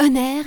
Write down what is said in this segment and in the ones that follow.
Honneur.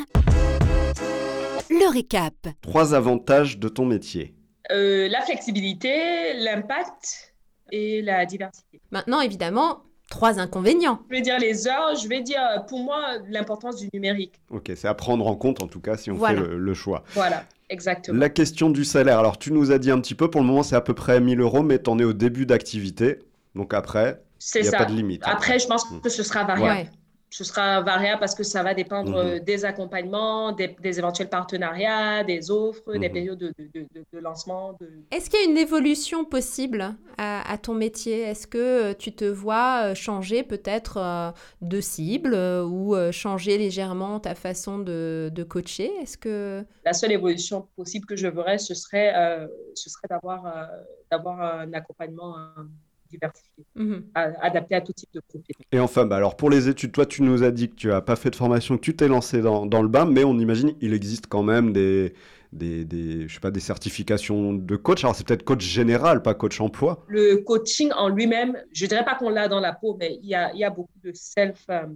Le récap. Trois avantages de ton métier. Euh, la flexibilité, l'impact et la diversité. Maintenant, évidemment, trois inconvénients. Je vais dire les heures, je vais dire pour moi l'importance du numérique. Ok, c'est à prendre en compte en tout cas si on Voilà. fait le, le choix. Voilà, exactement. La question du salaire. Alors tu nous as dit un petit peu, pour le moment c'est à peu près 1000 euros, mais t'en es au début d'activité. Donc après, C'est il n'y a ça. pas de limite. Après, je pense que ce sera variable. Ouais. Ce sera variable parce que ça va dépendre Mhm. euh, des accompagnements, des, des éventuels partenariats, des offres, des Mhm. périodes de, de- de- de- de lancement. De... Est-ce qu'il y a une évolution possible à, à ton métier? Est-ce que euh, tu te vois euh, changer peut-être de cible ou changer légèrement ta façon de, de coacher? Est-ce que... La seule évolution possible que je verrais, ce serait, euh, ce serait d'avoir euh, d'avoir un accompagnement euh, diversifié, Mhm. adapté à tout type de profil. Et enfin, bah, alors pour les études, toi tu nous as dit que tu n'as pas fait de formation, que tu t'es lancé dans, dans le bain, mais on imagine il existe quand même des, des, des, je sais pas, des certifications de coach. Alors c'est peut-être coach général, pas coach emploi. Le coaching en lui-même, je dirais pas qu'on l'a dans la peau, mais il y a, il y a beaucoup de self. euh,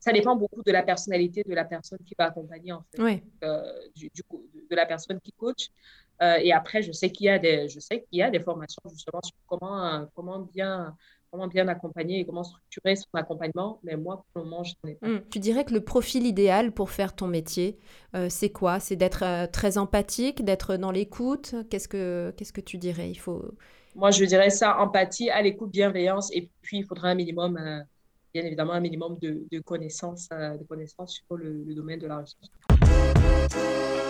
ça dépend beaucoup de la personnalité de la personne qui va accompagner, en fait, Ouais. euh, du, du co- de la personne qui coach. Euh, et après, je sais qu'il y a des, je sais qu'il y a des formations justement sur comment, euh, comment bien, comment bien accompagner et comment structurer son accompagnement. Mais moi, pour le moment, je n'en ai pas. Mm. Tu dirais que le profil idéal pour faire ton métier, euh, c'est quoi? C'est d'être euh, très empathique, d'être dans l'écoute? Qu'est-ce que qu'est-ce que tu dirais? Il faut Moi, je dirais ça, empathie, à l'écoute, bienveillance. Et puis, il faudra un minimum, euh, bien évidemment, un minimum de, de connaissances, de connaissances sur le, le domaine de la recherche.